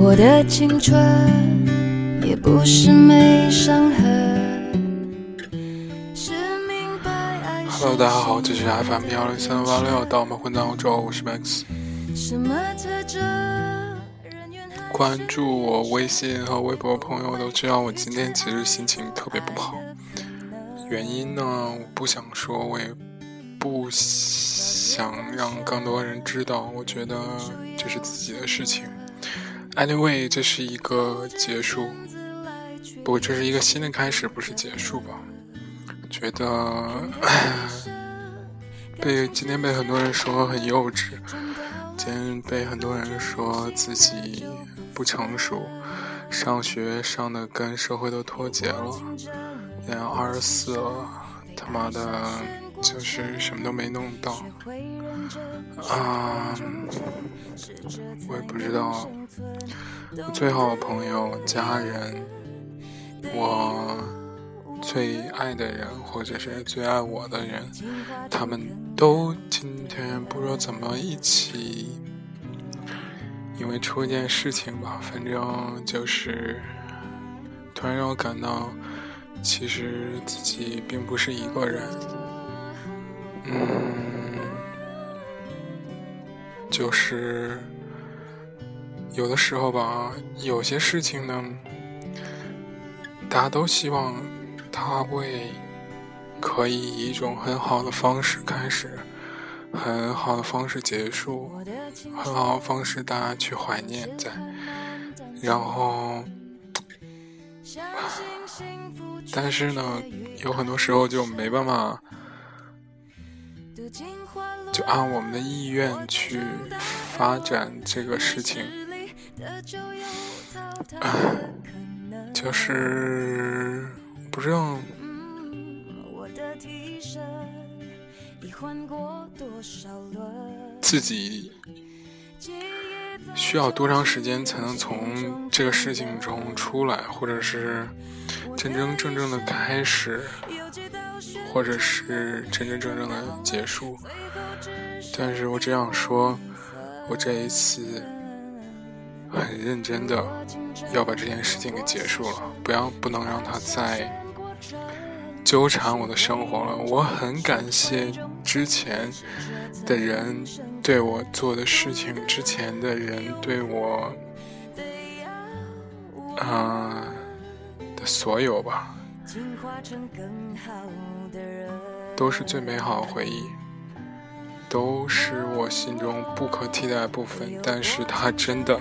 我的青春不是没伤痕。Hello，大家好，这是 FM 幺零三八六，到我们混蛋欧洲，我是 Max。关注我微信和微博的朋友都知道，我今天其实心情特别不好。原因呢，我不想说，我也不想让更多人知道。我觉得这是自己的事情。Anyway，这是一个结束，不，这是一个新的开始，不是结束吧？觉得被今天被很多人说很幼稚，今天被很多人说自己不成熟，上学上的跟社会都脱节了，现在二十四了，他妈的，就是什么都没弄到，啊、我也不知道，我最好的朋友、家人，我最爱的人，或者是最爱我的人，他们都今天不知道怎么一起，因为出一件事情吧，反正就是突然让我感到，其实自己并不是一个人，嗯，就是有的时候吧，有些事情呢，大家都希望他会可以以一种很好的方式开始，很好的方式结束，很好的方式大家去怀念在，然后，但是呢，有很多时候就没办法，就按我们的意愿去发展这个事情，就是不知道。自己需要多长时间才能从这个事情中出来，或者是真真正正的开始，或者是真真正正的结束？但是我只想说，我这一次很认真的要把这件事情给结束了，不要不能让他再纠缠我的生活了。我很感谢之前的人对我做的事情，之前的人对我，啊、的所有吧，都是最美好的回忆，都是我心中不可替代的部分。但是它真的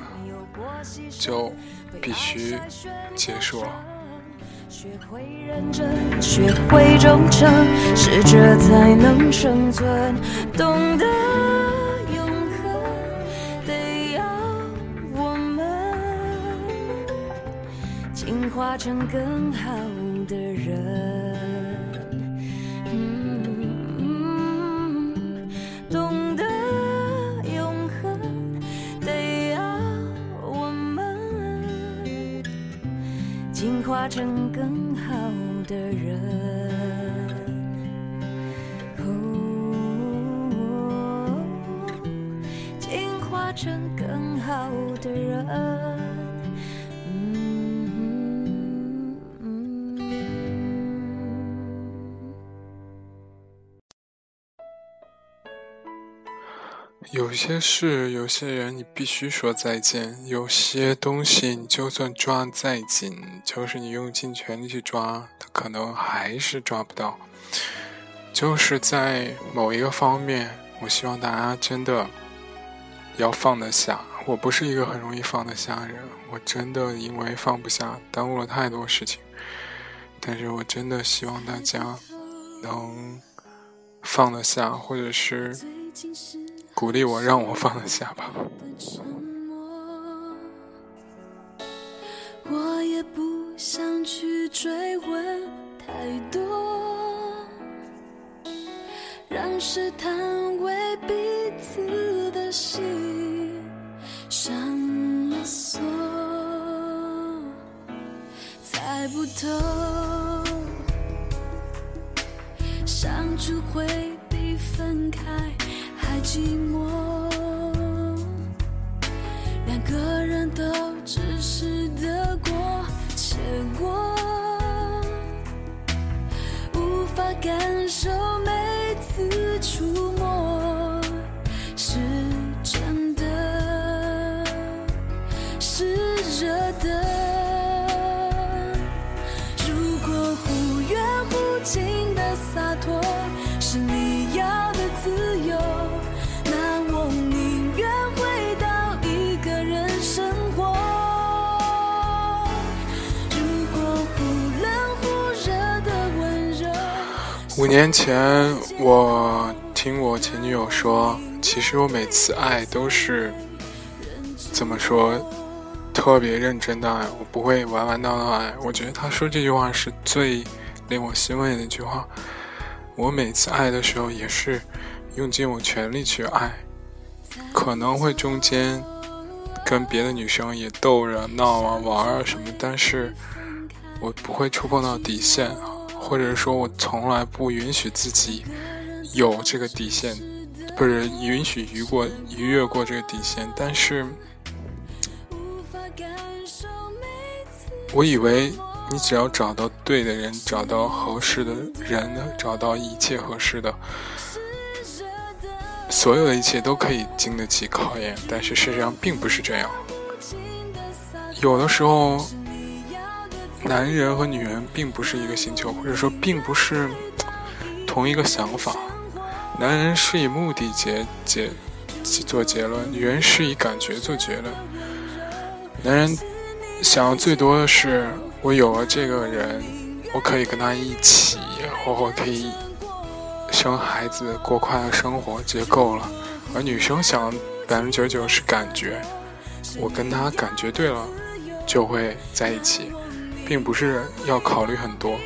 就必须结束了。学会认真，学会忠诚，适者才能生存。懂得永恒，得要我们进化成更好的人。成更好的人，有些事，有些人，你必须说再见；有些东西，你就算抓再紧，就是你用尽全力去抓，它可能还是抓不到。就是在某一个方面，我希望大家真的要放得下。我不是一个很容易放得下的人，我真的因为放不下，耽误了太多事情。但是我真的希望大家能放得下，或者是鼓励我，让我放下吧。沉默。我也不想去追问太多。让试探为彼此的心上了锁。猜不透。想出回。寂寞，年前，我听我前女友说，其实我每次爱都是怎么说，特别认真的爱，我不会玩玩闹闹爱。我觉得她说这句话是最令我欣慰的一句话。我每次爱的时候，也是用尽我全力去爱，可能会中间跟别的女生也逗着闹啊玩啊什么，但是我不会触碰到底线啊。或者说，我从来不允许自己有这个底线，不是允许逾过逾越过这个底线。但是，我以为你只要找到对的人，找到合适的人，找到一切合适的，所有的一切都可以经得起考验。但是事实上并不是这样，有的时候。男人和女人并不是一个星球，或者说并不是同一个想法。男人是以目的结结做结论，女人是以感觉做结论。男人想要最多的是，我有了这个人，我可以跟他一起，或或可以生孩子，过快乐生活，这就够了。而女生想百分之九十九是感觉，我跟他感觉对了，就会在一起。并不是要考虑很多，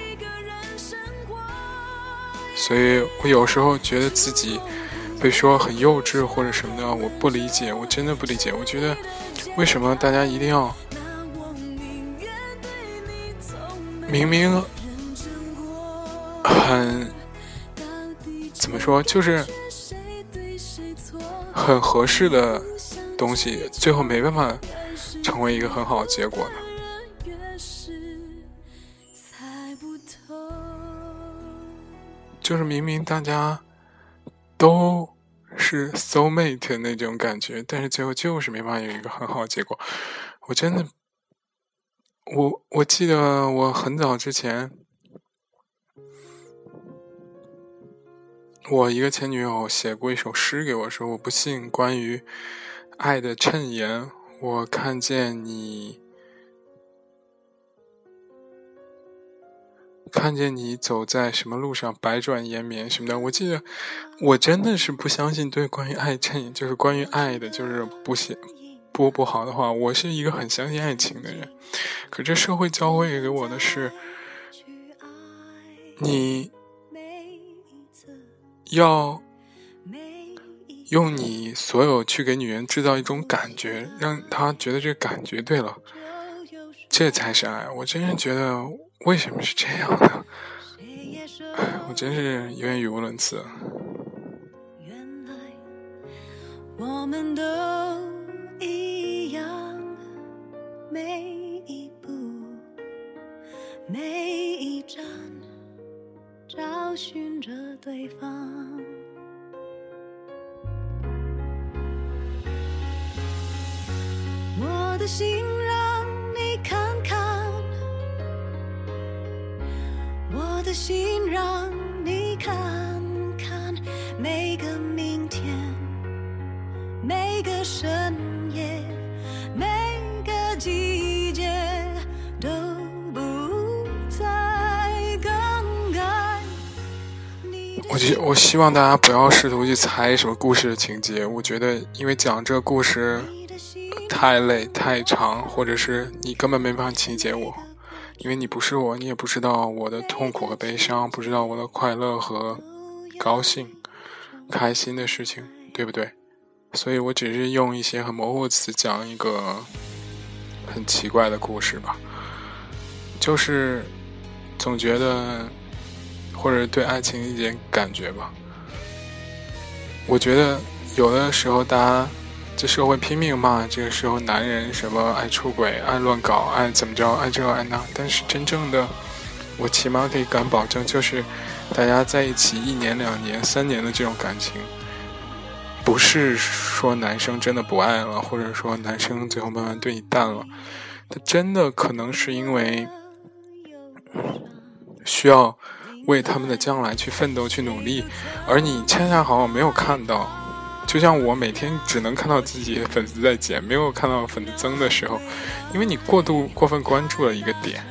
所以我有时候觉得自己被说很幼稚或者什么的，我不理解，我真的不理解。我觉得为什么大家一定要明明很怎么说，就是很合适的东西，最后没办法成为一个很好的结果呢？就是明明大家都是 soul mate 那种感觉，但是最后就是没办法有一个很好的结果。我真的，我我记得我很早之前，我一个前女友写过一首诗给我，说我不信关于爱的衬言，我看见你。看见你走在什么路上，百转延绵什么的，我记得，我真的是不相信对关于爱情，就是关于爱的，就是不写不不好的话。我是一个很相信爱情的人，可这社会教会给我的是，你要用你所有去给女人制造一种感觉，让她觉得这感觉对了，这才是爱。我真是觉得。为什么是这样的？我真是有点语无伦次。原来我们都一样，每一步、每一站，找寻着对方。我的心。心让你看看每个明天，每个深夜，每个季节都不再更改。我希我希望大家不要试图去猜什么故事的情节。我觉得，因为讲这个故事太累、太长，或者是你根本没办法理解我。因为你不是我，你也不知道我的痛苦和悲伤，不知道我的快乐和高兴，开心的事情，对不对？所以我只是用一些很模糊的词讲一个很奇怪的故事吧，就是总觉得或者对爱情一点感觉吧。我觉得有的时候大家这社会拼命骂这个时候男人什么爱出轨、爱乱搞、爱怎么着、爱这爱那，但是真正的我起码可以敢保证，就是大家在一起一年、两年、三年的这种感情。不是说男生真的不爱了，或者说男生最后慢慢对你淡了，他真的可能是因为需要为他们的将来去奋斗、去努力，而你恰恰好没有看到。就像我每天只能看到自己粉丝在减，没有看到粉丝增的时候，因为你过度过分关注了一个点，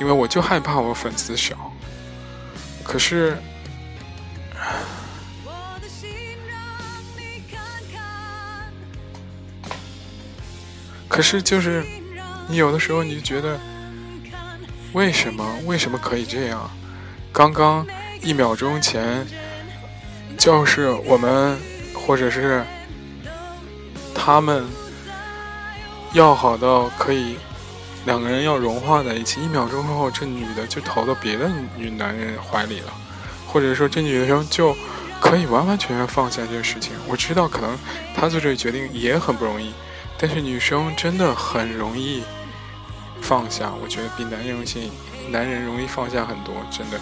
因为我就害怕我粉丝少，可是。可是，就是你有的时候，你就觉得，为什么？为什么可以这样？刚刚一秒钟前，就是我们，或者是他们，要好到可以两个人要融化在一起。一秒钟后，这女的就投到别的女男人怀里了，或者说这女生就可以完完全全放下这个事情。我知道，可能她做这个决定也很不容易。但是女生真的很容易放下，我觉得比男人容易，男人容易放下很多，真的。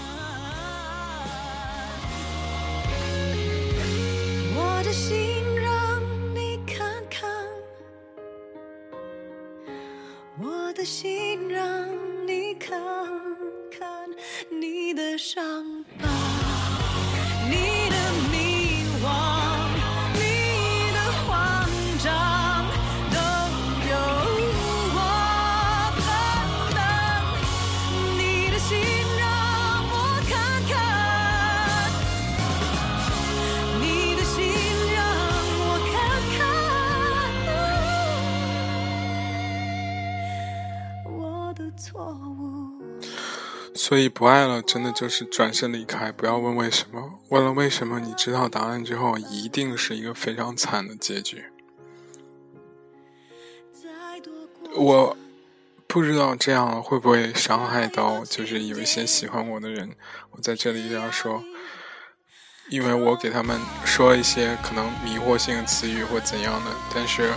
所以不爱了，真的就是转身离开。不要问为什么，问了为什么，你知道答案之后，一定是一个非常惨的结局。我不知道这样会不会伤害到，就是有一些喜欢我的人。我在这里要说，因为我给他们说一些可能迷惑性的词语或怎样的。但是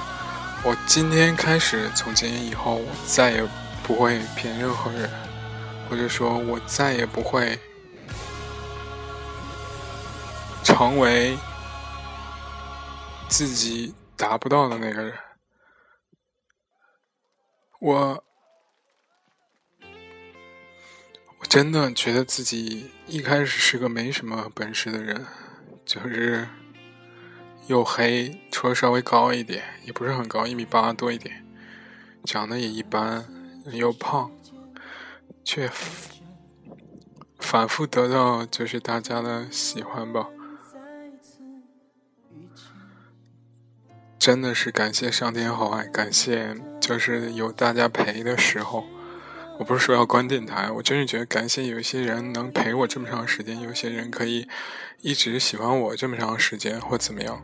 我今天开始，从今天以后，我再也不会骗任何人。或者说我再也不会成为自己达不到的那个人。我我真的觉得自己一开始是个没什么本事的人，就是又黑，除了稍微高一点，也不是很高，一米八多一点，长得也一般，又胖。却反复得到就是大家的喜欢吧，真的是感谢上天厚爱，感谢就是有大家陪的时候。我不是说要关电台，我真是觉得感谢有一些人能陪我这么长时间，有些人可以一直喜欢我这么长时间，或怎么样，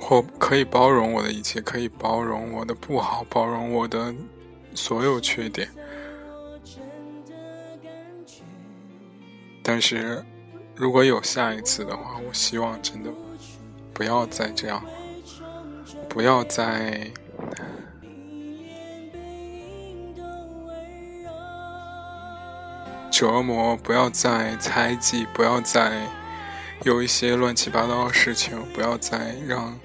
或可以包容我的一切，可以包容我的不好，包容我的。所有缺点，但是如果有下一次的话，我希望真的不要再这样，不要再折磨，不要再猜忌，不要再有一些乱七八糟的事情，不要再让。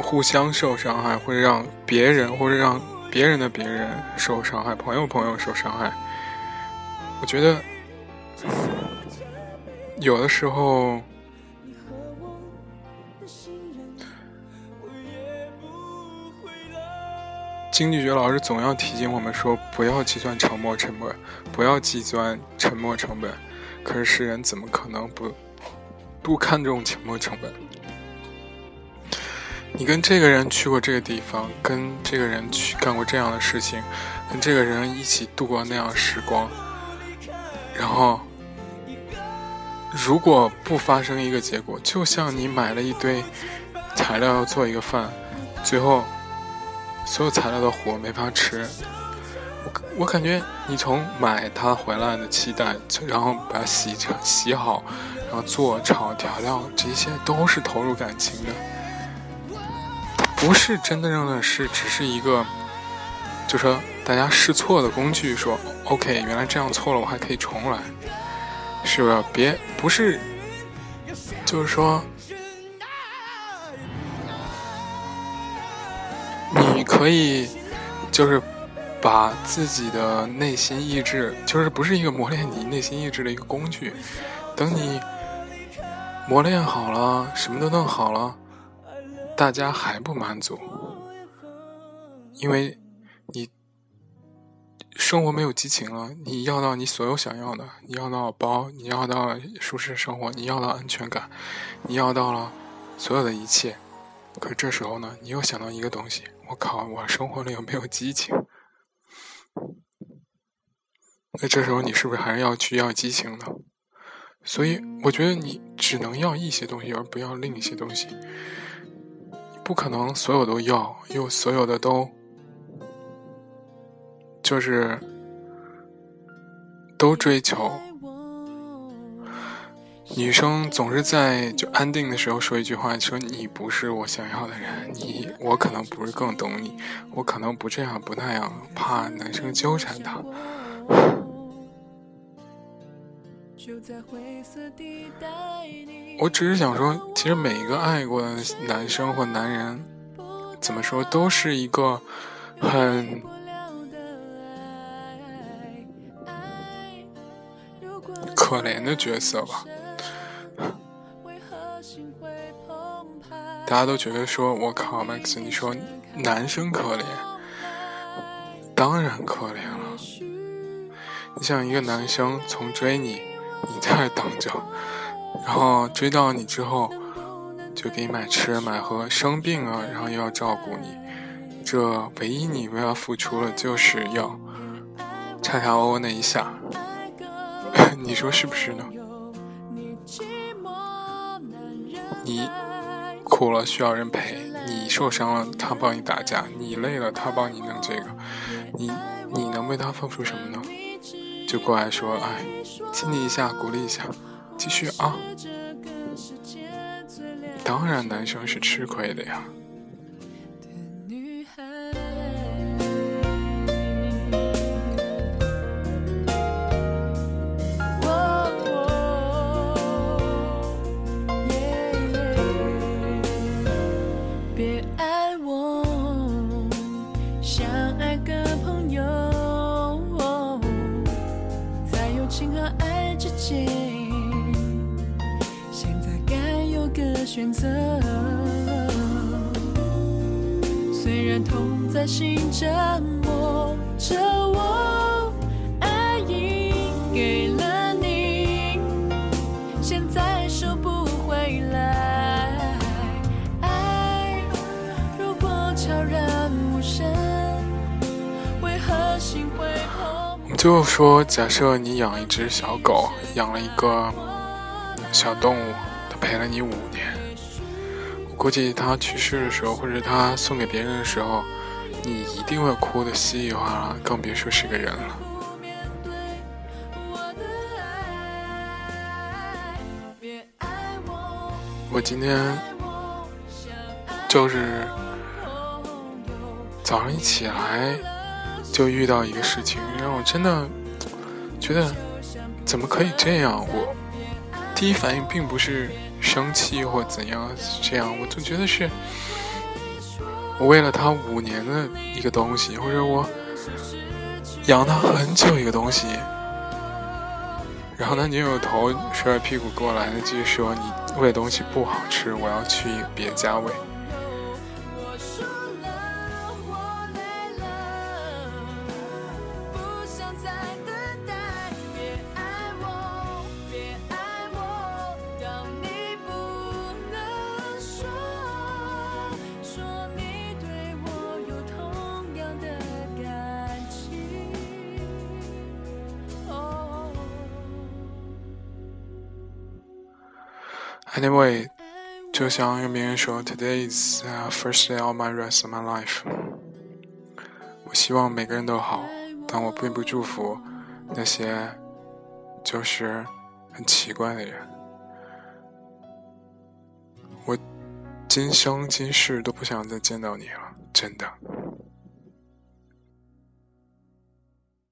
互相受伤害，或者让别人，或者让别人的别人受伤害，朋友朋友受伤害。我觉得有的时候，经济学老师总要提醒我们说，不要计算沉默成本，不要计算沉默成本。可是世人怎么可能不不看重沉默成本？你跟这个人去过这个地方，跟这个人去干过这样的事情，跟这个人一起度过那样时光，然后如果不发生一个结果，就像你买了一堆材料要做一个饭，最后所有材料都火，没法吃。我我感觉你从买它回来的期待，然后把它洗成洗好，然后做炒调料，这些都是投入感情的，不是真的正的是只是一个，就说大家试错的工具。说 OK，原来这样错了，我还可以重来，是不是？别不是，就是说，你可以就是。把自己的内心意志，就是不是一个磨练你内心意志的一个工具。等你磨练好了，什么都弄好了，大家还不满足，因为你生活没有激情了。你要到你所有想要的，你要到包，你要到舒适生活，你要到安全感，你要到了所有的一切。可这时候呢，你又想到一个东西：我靠，我生活里有没有激情？那这时候你是不是还是要去要激情呢？所以我觉得你只能要一些东西，而不要另一些东西。不可能所有都要，又所有的都就是都追求。女生总是在就安定的时候说一句话，说你不是我想要的人，你我可能不是更懂你，我可能不这样不那样，怕男生纠缠她。我只是想说，其实每一个爱过的男生或男人，怎么说都是一个很可怜的角色吧。大家都觉得说，我靠，Max，你说男生可怜，当然可怜了。你像一个男生从追你。你在等着，然后追到你之后，就给你买吃买喝，生病了，然后又要照顾你，这唯一你为他付出了，就是要叉叉 O 那一下，你说是不是呢？你哭了需要人陪，你受伤了他帮你打架，你累了他帮你弄这个，你你能为他付出什么呢？就过来说，哎，亲你一下，鼓励一下，继续啊！当然，男生是吃亏的呀。就说，假设你养一只小狗，养了一个小动物，它陪了你五年。我估计它去世的时候，或者它送给别人的时候，你一定会哭的稀里哗啦，更别说是个人了。我今天就是早上一起来就遇到一个事情，让我真的觉得怎么可以这样？我第一反应并不是。生气或怎样？这样，我就觉得是，我为了他五年的一个东西，或者我养他很久一个东西，然后他扭扭头，甩甩屁股过来，继续说：“你喂东西不好吃，我要去别家喂。” Anyway，就像有名人说，Today is first day of my rest of my life。我希望每个人都好，但我并不祝福那些就是很奇怪的人。我今生今世都不想再见到你了，真的。